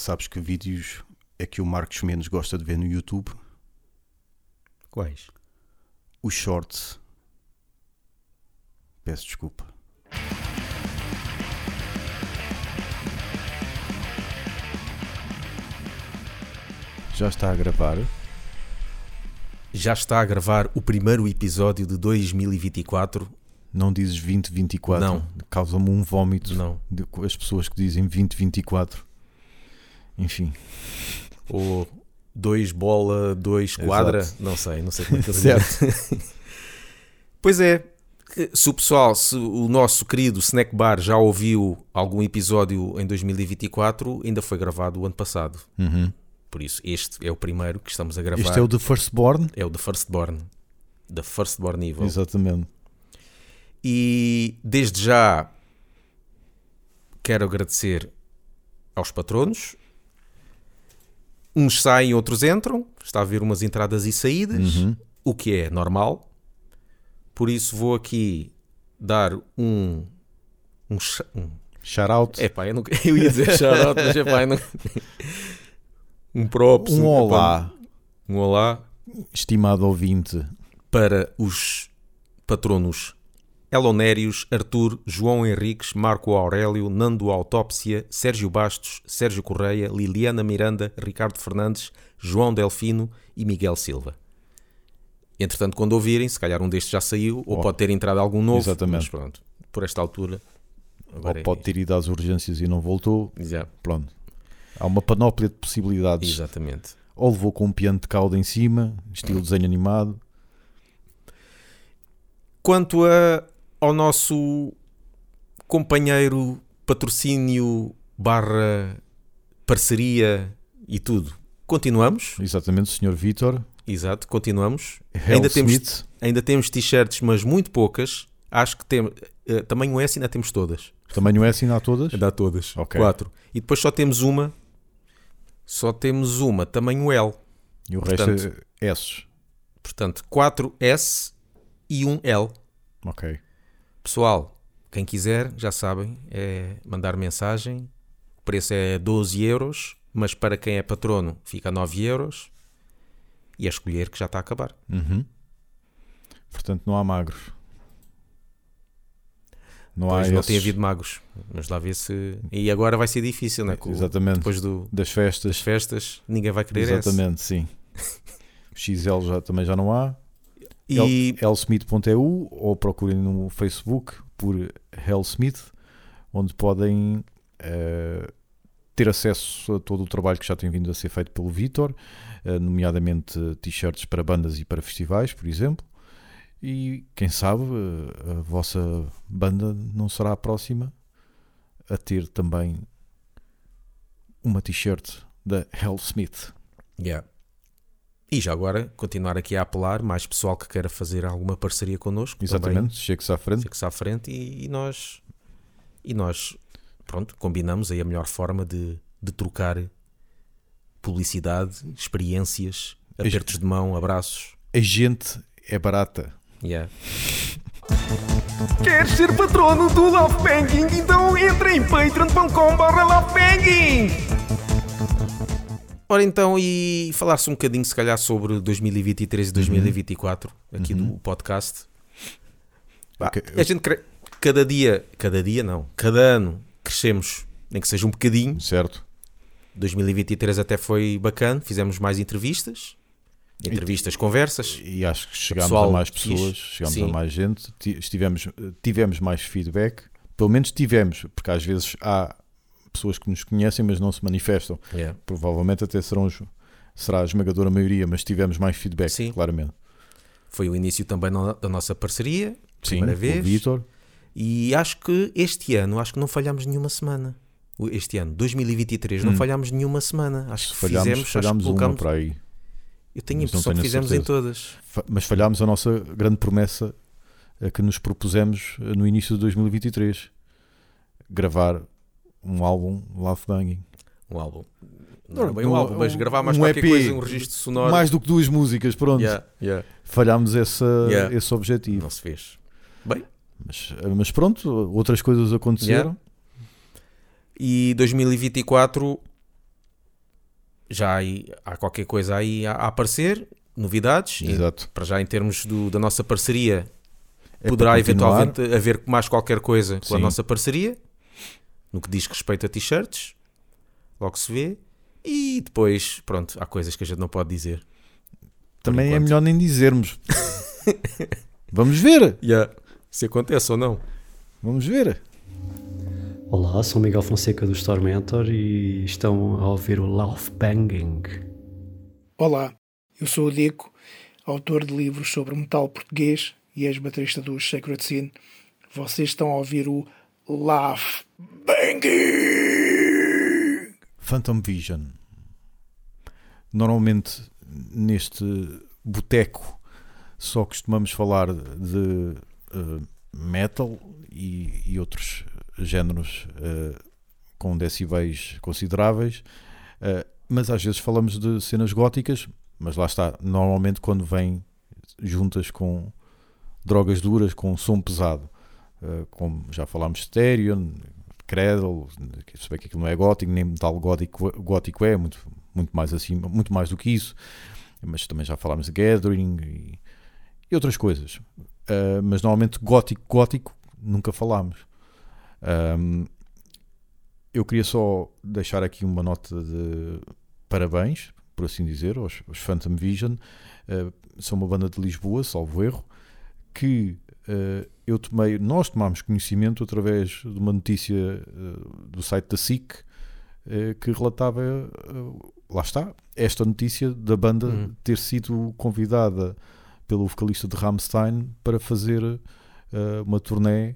Sabes que vídeos é que o Marcos menos gosta de ver no YouTube? Quais? Os shorts. Peço desculpa. Já está a gravar? Já está a gravar o primeiro episódio de 2024? Não dizes 2024? Não. Causa-me um vómito Não. de- as pessoas que dizem 2024. Enfim. Ou 2 bola, 2 quadra? Não sei, não sei como é que eu Certo. Pois é, se o pessoal, se o nosso querido Snack Bar já ouviu algum episódio em 2024, ainda foi gravado o ano passado. Uhum. Por isso, este é o primeiro que estamos a gravar. Este é o de Firstborn? É o The Firstborn. The Firstborn Evil. Exatamente. E desde já quero agradecer aos patronos. Uns saem, outros entram. Está a haver umas entradas e saídas, Uhum. o que é normal. Por isso vou aqui dar um. Um. cha- um Shout out. epá, eu, não, eu ia dizer shout mas epá, eu não, um props. um olá, Um olá estimado ouvinte. para os patronos Elonérios, Arthur, João Henriques, Marco Aurélio, Nando Autópsia, Sérgio Bastos, Sérgio Correia, Liliana Miranda, Ricardo Fernandes, João Delfino e Miguel Silva. Entretanto, quando ouvirem, se calhar um destes já saiu, ou Oh. pode ter entrado algum novo. Exatamente. Mas pronto, por esta altura. Agora Ou pode ter ido às urgências e não voltou. é- Já, Pronto. Há uma panóplia de possibilidades. exatamente. Ou levou com um piano de cauda em cima, estilo desenho animado. Quanto a, ao nosso companheiro patrocínio barra parceria e tudo, continuamos. Exatamente, Sr. Vitor. Exato, continuamos. Hell Ainda temos-. Ainda temos t-shirts, mas muito poucas. Acho que temos. eh, tamanho S ainda temos todas. Tamanho S ainda há todas? Dá todas. Ok. Quatro. E depois só temos uma. Só temos uma, tamanho L. E o Portanto- resto é S. Portanto, 4S e um L. Ok. Pessoal, quem quiser, já sabem, é mandar mensagem. O preço é 12 euros, mas para quem é patrono fica a 9 euros. E a escolher que já está a acabar. Uhum. Portanto, não há magros. Não há Pois não esses tem havido magos. Mas lá ver se. E agora vai ser difícil, não é? Com- Exatamente. Depois do- das das festas. festas, ninguém vai querer. Exatamente, sim. O XL já, também já não há. E lsmith.eu ou procurem no Facebook por Hellsmith, onde podem eh, ter acesso a todo o trabalho que já tem vindo a ser feito pelo Vitor, eh, nomeadamente t-shirts para bandas e para festivais, por exemplo. E quem sabe eh, a vossa banda não será a próxima a ter também uma t-shirt da Hellsmith. Yeah. E já agora, continuar aqui a apelar, mais pessoal que queira fazer alguma parceria connosco. Exatamente, chegue-se à frente. Fique-se à frente e, e nós, e nós, pronto, combinamos aí a melhor forma de, de trocar publicidade, experiências, apertos de mão, abraços. A gente é barata. Yeah. Quer ser patrono do Love Banking? Então entra em patreon.com.br Ora então, e falar-se um bocadinho, se calhar, sobre 2023 e 2024, aqui Uhum. do podcast. Ok, A gente cre- cada dia, cada dia não, cada ano crescemos, nem que seja um bocadinho. Certo? 2023 até foi bacana, fizemos mais entrevistas, entrevistas, conversas. E acho que chegámos pessoal a mais pessoas, chegámos Sim. a mais gente, ti- estivemos, tivemos mais feedback, pelo menos tivemos, porque às vezes há pessoas que nos conhecem, mas não se manifestam. Yeah. Provavelmente até serão será a esmagadora maioria, mas tivemos mais feedback, Sim. claramente. Foi o início também da nossa parceria, Sim, primeira o vez. Vitor, E acho que este ano, acho que não falhámos nenhuma semana. O- Este ano, 2023, não Hum. falhámos nenhuma semana. Acho que falhámos, fizemos, acho que falhámos colocámos- para aí. Eu tenho a não impressão que fizemos em certeza. todas. Fa- Mas falhámos a nossa grande promessa a que nos propusemos eh, no início de 2023. Gravar um álbum Love Banging. Um álbum. Não, é bem um Um- álbum, mas gravar mais um qualquer EP. coisa, um registro sonoro. Mais do que duas músicas, pronto. Yeah, yeah. Falhámos essa, Yeah. esse objetivo. Não se fez. Bem, Mas, mas pronto, outras coisas aconteceram. e 2024 já aí, há qualquer coisa aí a, aparecer, novidades. Exato. para já em termos do- da nossa parceria, É poderá eventualmente haver mais qualquer coisa com a nossa parceria, no que diz respeito a t-shirts, logo se vê. E depois, pronto, há coisas que a gente não pode dizer. Também é melhor nem dizermos. Vamos ver. Yeah. Se acontece ou não. Vamos ver. Olá, sou Miguel Fonseca do Stormentor e estão a ouvir o Laugh Banging. Olá, eu sou o Deco, autor de livros sobre metal português e ex-baterista dos Sacred Sin. Vocês estão a ouvir o Laugh Banging! Phantom Vision. Normalmente neste boteco só costumamos falar de eh, metal e, e outros géneros eh, com decibéis consideráveis, eh, mas às vezes falamos de cenas góticas, mas lá está, normalmente quando vem juntas com drogas duras, com som pesado, como já falámos Therion, Cradle, se bem que aquilo não é gótico, nem metal gótico, gótico é, muito, muito mais assim, muito mais do que isso, mas também já falámos de Gathering e, e outras coisas. Uh, mas normalmente gótico, gótico, nunca falámos. Um, eu queria só deixar aqui uma nota de parabéns, por assim dizer, aos, aos Phantom Vision. Uh, são uma banda de Lisboa, salvo erro, que uh, eu tomei, nós tomámos conhecimento através de uma notícia uh, do site da SIC uh, que relatava, uh, lá está, esta notícia da banda Uhum. ter sido convidada pelo vocalista de Rammstein para fazer uma turnê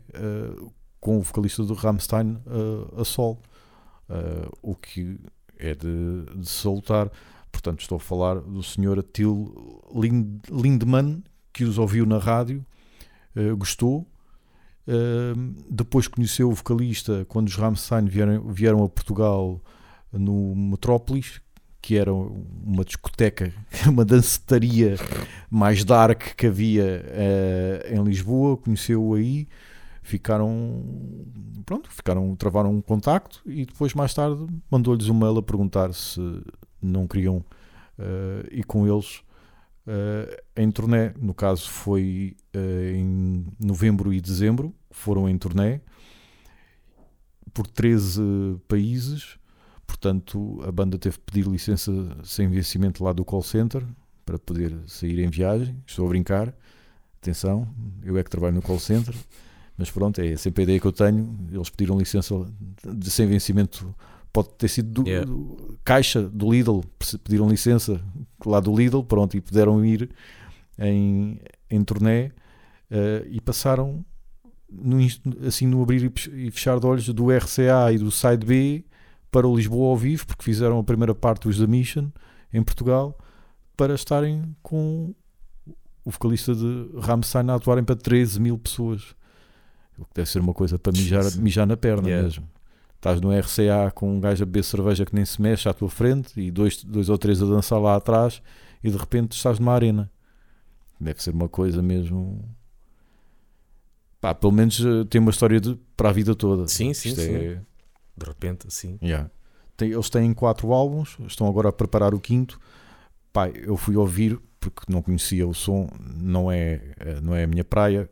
com o vocalista do Rammstein a sol, o que é de, de soltar. Portanto, estou a falar do senhor Till Lind, Lindman, que os ouviu na rádio, uh, gostou. Uh, depois conheceu o vocalista quando os Rammstein vieram, vieram a Portugal no Metrópolis, que era uma discoteca, uma dancetaria mais dark que havia uh, em Lisboa. Conheceu-o aí, ficaram pronto, ficaram, travaram um contacto e depois mais tarde mandou-lhes um mail a perguntar se não queriam uh, ir com eles uh, em turnê. No caso foi uh, em novembro e dezembro, foram em turnê por 13 países. Portanto, a banda teve que pedir licença sem vencimento lá do call center para poder sair em viagem. Estou a brincar. Atenção, eu é que trabalho no call center. Mas pronto, é sempre a ideia que eu tenho. Eles pediram licença de sem vencimento. Pode ter sido do, Yeah. do- caixa do Lidl. Pediram licença lá do Lidl. Pronto, e puderam ir em, em turnê eh, e passaram no, assim no abrir e fechar de olhos do RCA e do Side B para o Lisboa ao vivo, porque fizeram a primeira parte dos The Mission em Portugal para estarem com o vocalista de Rammstein a atuarem para 13 mil pessoas. O que deve ser uma coisa para mijar, mijar na perna Yeah. mesmo. Estás no RCA com um gajo a beber cerveja que nem se mexe à tua frente e dois, dois ou três a dançar lá atrás e de repente estás numa arena. Deve ser uma coisa mesmo. Pá, pelo menos eh, tem uma história de, para a vida toda. Sim, sim, sim. é- De repente, assim. Yeah. Tem- eles têm quatro álbuns, estão agora a preparar o quinto. Pá, eu fui ouvir porque não conhecia o som, não é, eh, não é a minha praia.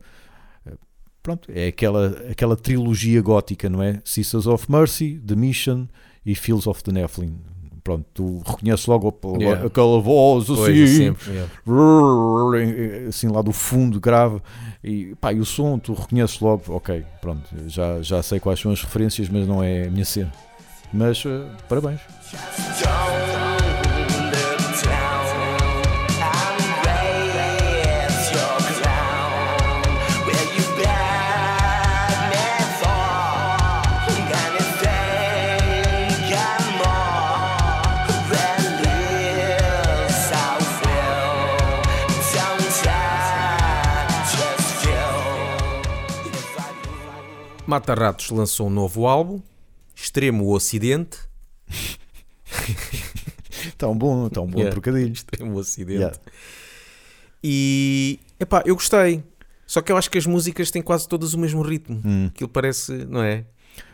Pronto, é aquela, aquela trilogia gótica, não é? Sisters of Mercy, The Mission e Fields of the Nephilim. Pronto, tu reconheces logo Yeah. aquela voz assim, é yeah. assim lá do fundo grave e, pá, e o som tu reconheces logo, ok, pronto, já, já sei quais são as referências, mas não é a minha cena. Mas eh, parabéns. Mata Ratos lançou um novo álbum, Extremo Ocidente. Tão bom, tão bom Yeah. trocadilho. Extremo Ocidente. Yeah. E epá, eu gostei. Só que eu acho que as músicas têm quase todas o mesmo ritmo. Hum. Aquilo parece, não é?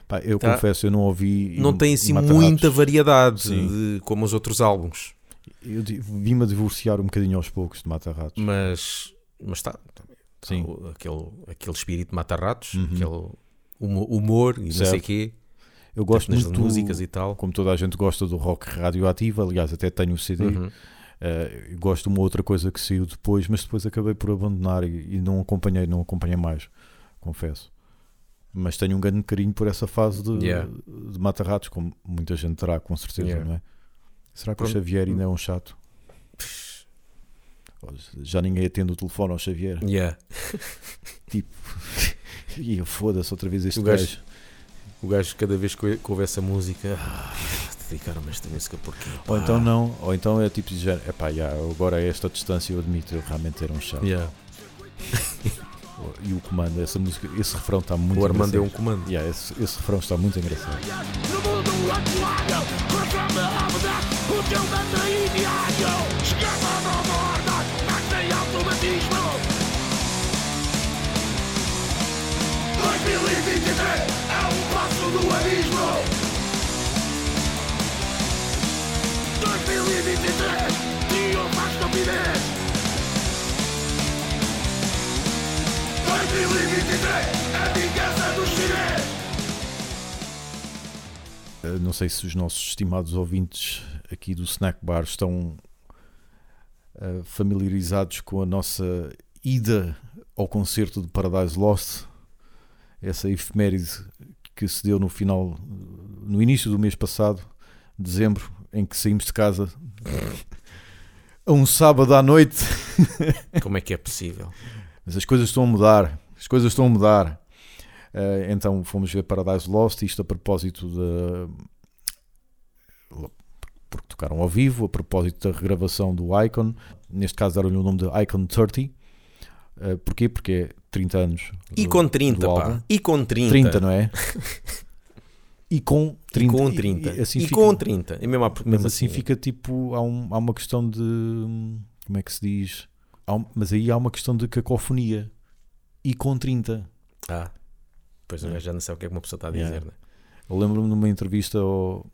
Pá, eu Tá. confesso, eu não ouvi. Não tem assim muita variedade de- como os outros álbuns, Eu vim-me a divorciar um bocadinho aos poucos de Mata-Ratos. mas mas está Sim. aquele, aquele espírito mata-ratos, Uhum. aquele humor e não sei Certo. quê, Eu gosto muito músicas e tal. Como toda a gente gosta do rock radioativo, aliás, até tenho o CD. Uhum. Eu gosto de uma outra coisa que saiu depois, mas depois acabei por abandonar e, e não acompanhei, não acompanhei mais, confesso. Mas tenho um grande carinho por essa fase de, Yeah. de Mata-Ratos, como muita gente terá, com certeza, Yeah. não é? Será que o Pronto. Xavier ainda é um chato? Já ninguém atende o telefone ao Xavier. Yeah. E foda-se outra vez este O gajo- gajo. O gajo, cada vez que que ouve essa música, ah, dedicaram-me esta música porque. Ou então não, ou então é tipo de género, epá, já, agora a esta distância eu admito, eu realmente era um chato. Yeah. E o comando, essa música, esse refrão está muito O Armando é um engraçado. comando. Yeah, esse, esse refrão está muito engraçado. 2023, triunfa a estupidez. 2023 é a vingança dos chinês. Não sei se os nossos estimados ouvintes aqui do Snack Bar estão uh, familiarizados com a nossa ida ao concerto de Paradise Lost, essa efeméride que se deu no final, no início do mês passado, dezembro, em que saímos de casa a um sábado à noite. Como é que é possível? Mas as coisas estão a mudar. As coisas estão a mudar. Eh, então fomos ver Paradise Lost, isto a propósito da. Porque tocaram ao vivo, a propósito da regravação do Icon. Neste caso deram-lhe o nome de Icon 30. Eh, porquê? Porque é 30 anos. E do- com 30, do pá. E com 30. 30, não é? E com 30. E com 30. E, assim e fica- com 30. É mesmo, a- Mas mesmo assim fica tipo. Há, um- há uma questão de. Como é que se diz? Um- mas aí há uma questão de cacofonia. E com 30. Ah, pois gajo já não sabe o que é que uma pessoa está a dizer, Yeah. né? Eu lembro-me numa entrevista ao,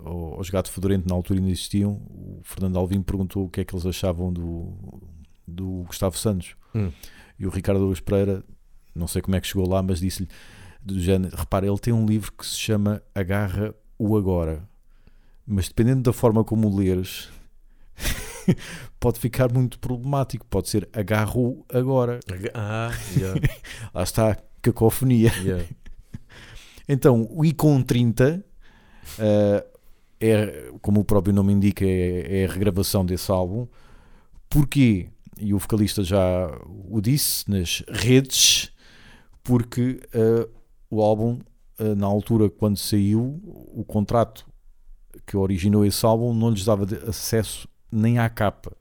ao, aos Gato Fedorento, na altura ainda existiam. O Fernando Alvim perguntou o que é que eles achavam do, do Gustavo Santos. Hum. E o Ricardo Aruz Pereira, não sei como é que chegou lá, mas disse-lhe: do género, repara, ele tem um livro que se chama Agarra o Agora. Mas dependendo da forma como o leres, pode ficar muito problemático. Pode ser Agarro Agora. Ah, yeah, Lá está, cacofonia. yeah. Então, o Icon 30 eh, é, como o próprio nome indica, é, é a regravação desse álbum. Porquê? E o vocalista já o disse nas redes, porque eh, o álbum, eh, na altura quando saiu, o contrato que originou esse álbum não lhes dava acesso nem à capa,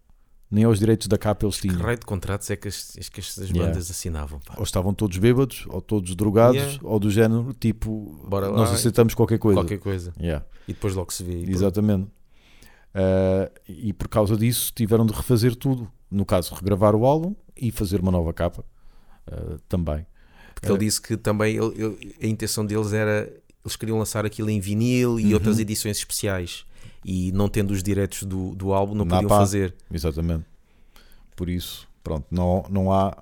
nem aos direitos da capa eles Que tinham. raio de contratos é que, as, é que estas Yeah. bandas assinavam? Pá? Ou estavam todos bêbados, ou todos drogados, Yeah. ou do género, tipo, Bora lá, nós aceitamos qualquer coisa. Qualquer coisa. Yeah. E depois logo se vê. Exatamente. Ah, e por causa disso tiveram de refazer tudo. No caso, regravar o álbum e fazer uma nova capa ah, também. Porque ele disse que também ele- ele- a intenção deles era. Eles queriam lançar aquilo em vinil e Uhum. outras edições especiais. E não tendo os direitos do, do álbum, não Não podiam pá. fazer. Exatamente. Por isso, pronto, não, não há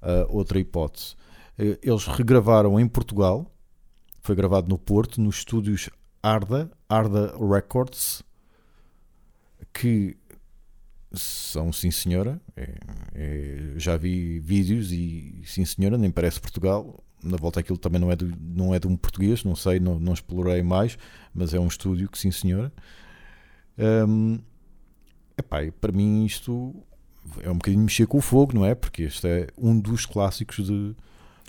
ah, outra hipótese. Eh, Eles regravaram em Portugal, foi gravado no Porto, nos estúdios Arda, Arda Records, que são sim senhora, é- é- já vi vídeos e sim senhora, nem parece Portugal. Na volta aquilo também não é, do, não é de um português, não sei, não, não explorei mais, mas é um estúdio que sim senhora. Hum, epá, para mim isto é um bocadinho mexer com o fogo, não é? Porque este é um dos clássicos de.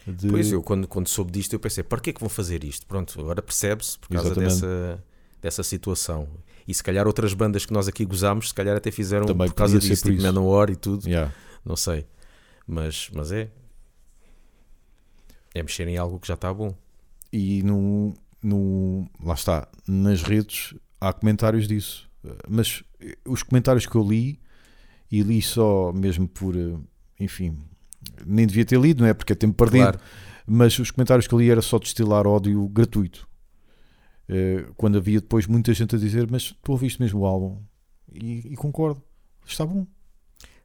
de- Pois eu, quando, quando soube disto, eu pensei: para que é que vão fazer isto? Pronto, agora percebe-se por causa Exatamente. dessa, dessa situação. E se calhar outras bandas que nós aqui gozámos, se calhar até fizeram Também por causa disso, por tipo. Manowar e tudo, Yeah. não sei. Mas, mas é. É mexer em algo que já está bom. E no, no. Lá está, nas redes há comentários disso. Mas eh, os comentários que eu li, e li só mesmo por. eh, Enfim, nem devia ter lido, não é? Porque é tempo perdido. Claro. Mas os comentários que eu li era só destilar ódio gratuito. Eh, quando havia depois muita gente a dizer, mas tu ouviste mesmo o álbum? E, e concordo, está bom.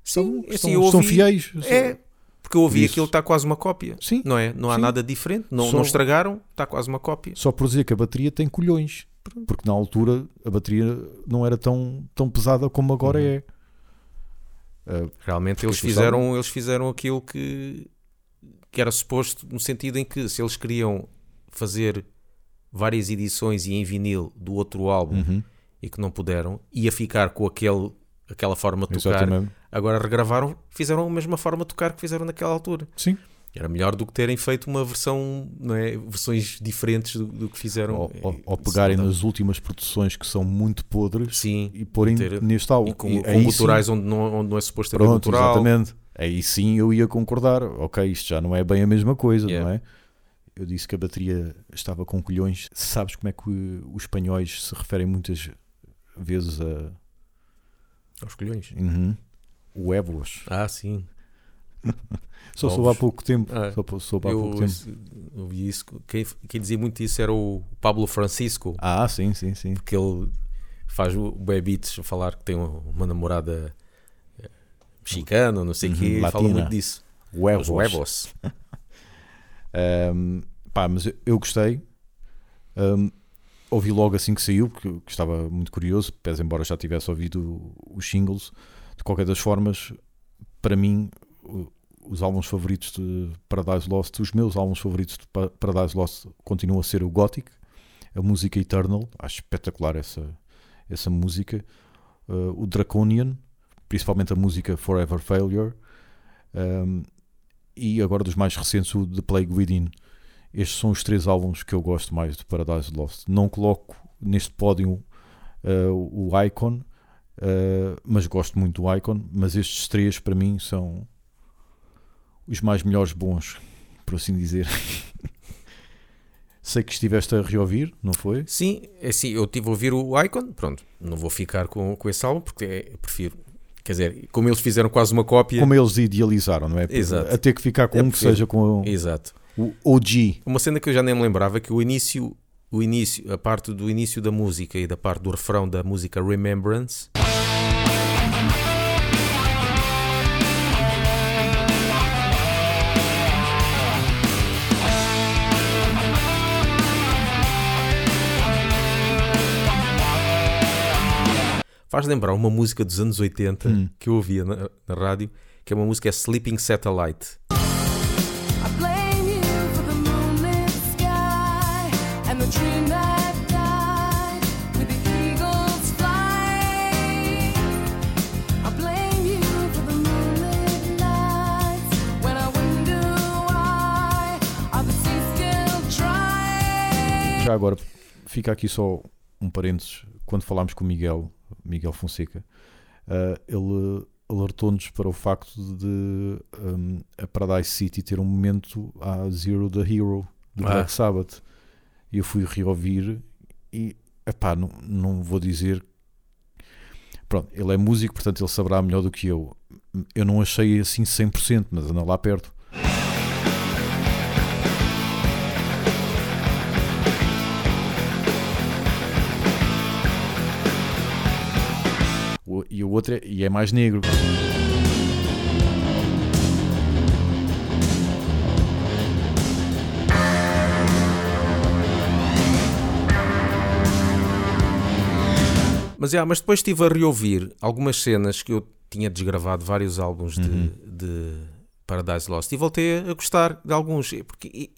Está Sim, bom. assim, Estão, estão ouvi- fiéis. É, porque eu ouvi Isso. aquilo está quase uma cópia. Sim, Não é? Não há Sim. nada diferente. Não, Só- não estragaram, está quase uma cópia. Só por dizer que a bateria tem colhões. Porque na altura a bateria não era tão, tão pesada como agora Uhum. é. Ah, Realmente eles fizeram, eles fizeram aquilo que, que era suposto, no sentido em que se eles queriam fazer várias edições e em vinil do outro álbum uhum, e que não puderam, ia ficar com aquele, aquela forma de tocar. exatamente. Agora regravaram, fizeram a mesma forma de tocar que fizeram naquela altura. Sim. Era melhor do que terem feito uma versão, não é? Versões diferentes do, do que fizeram. Ou, ou- ou pegarem nas últimas produções que são muito podres Sim, e porem ter- neste álbum. e com, E com sim- guturais onde não, onde não é suposto haver Pronto, gutural. exatamente. Aí sim eu ia concordar. Ok, isto já não é bem a mesma coisa, Yeah. não é? Eu disse que a bateria estava com colhões. Sabes como é que o- os espanhóis se referem muitas vezes a Aos colhões. uhum, huevos? Ah, sim. Só soube há pouco tempo. Ah, Só soube há pouco Eu tempo. isso- ouvi isso. Quem, quem dizia muito isso era o Pablo Francisco, Ah, sim, sim, sim. porque ele faz o a falar que tem uma, uma namorada eh, mexicana, não sei o Uhum, quê, e fala latina. muito disso. Huevos. Os huevos. Um, pá, mas eu- eu gostei. Um, ouvi logo assim que saiu, porque que estava muito curioso, pese embora já tivesse ouvido os singles. De qualquer das formas, para mim, os álbuns favoritos de Paradise Lost, os meus álbuns favoritos de Pa- Paradise Lost continuam a ser o Gothic, a música Eternal, acho espetacular essa, essa música, uh, o Draconian, principalmente a música Forever Failure, um, e agora dos mais recentes o The Plague Within. Estes são os três álbuns que eu gosto mais de Paradise Lost. Não coloco neste pódio uh, o Icon, uh, mas gosto muito do Icon. Mas estes três para mim são os mais melhores bons, por assim dizer. Sei que estiveste a reouvir, não foi? Sim, é assim, eu tive a ouvir o Icon, pronto, não vou ficar com, com esse álbum porque é- prefiro, quer dizer, como eles fizeram quase uma cópia. Como eles idealizaram, não é? Exato. A ter que ficar com Eu um que prefiro. seja com Exato. O OG. Uma cena que eu já nem me lembrava que o início, o início, a parte do início da música e da parte do refrão da música Remembrance. Faz lembrar uma música dos anos 80 Hum. que eu ouvia na, na rádio, que é uma música é Sleeping Satellite. Já agora, fica aqui só um parênteses. Quando falámos com o Miguel, Miguel Fonseca, ah, ele alertou-nos para o facto de um, a Paradise City ter um momento à Zero the Hero do Ah. Black Sabbath. E eu fui reouvir e, epá, não, não vou dizer. Pronto, ele é músico, portanto ele saberá melhor do que eu. Eu não achei assim 100%, mas anda lá perto. E o outro é, e é mais negro. Mas, é, mas depois estive a reouvir algumas cenas que eu tinha desgravado vários álbuns de, Uhum. de Paradise Lost e voltei a gostar de alguns. Porque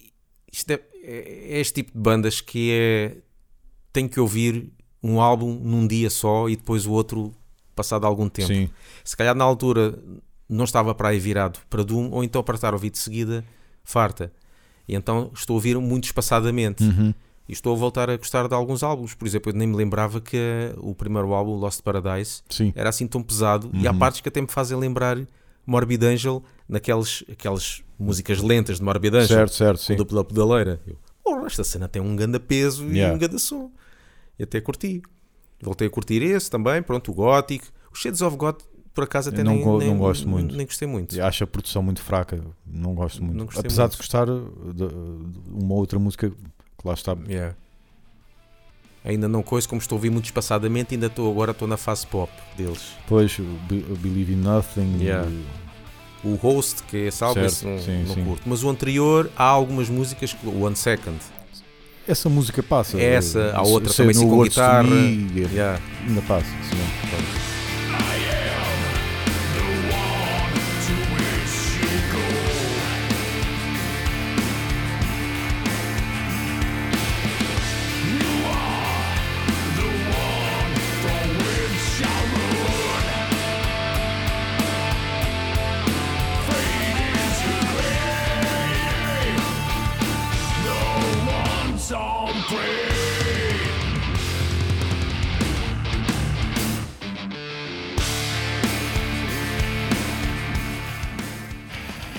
isto é, é este tipo de bandas que é. Tenho que ouvir um álbum num dia só e depois o outro passado algum tempo. Sim. Se calhar na altura não estava para aí virado para Doom ou então para estar a ouvir de seguida farta. E então estou a ouvir muito espaçadamente. Uhum. E estou a voltar a gostar de alguns álbuns. Por exemplo, eu nem me lembrava que o primeiro álbum, Lost Paradise, Sim. era assim tão pesado. E há Uhum. partes que até me fazem lembrar Morbid Angel, naquelas aquelas músicas lentas de Morbid Angel, Certo, certo, sim. dupla pedaleira. Eu, "Oh, esta cena tem um grande peso Yeah. e um grande som. E até curti. Voltei a curtir esse também, pronto, o Gothic. O Shades of God por acaso até Eu não nem, go- nem- não gosto muito. Nem gostei muito. Acho a produção muito fraca, não gosto muito. Não Apesar muito. de gostar de, de uma outra música lá está. Yeah. Ainda não coisa, como estou a ouvir muito espaçadamente, ainda estou agora estou na fase pop deles. Depois, Be- Believe in Nothing. Yeah. e- O host, que é esse não, sim, não sim. curto. Mas o anterior, há algumas músicas, que- One Second, Essa música passa. Essa, há Se- outra também sim com guitarra. Me, é- yeah. Ainda passa. sim, passa.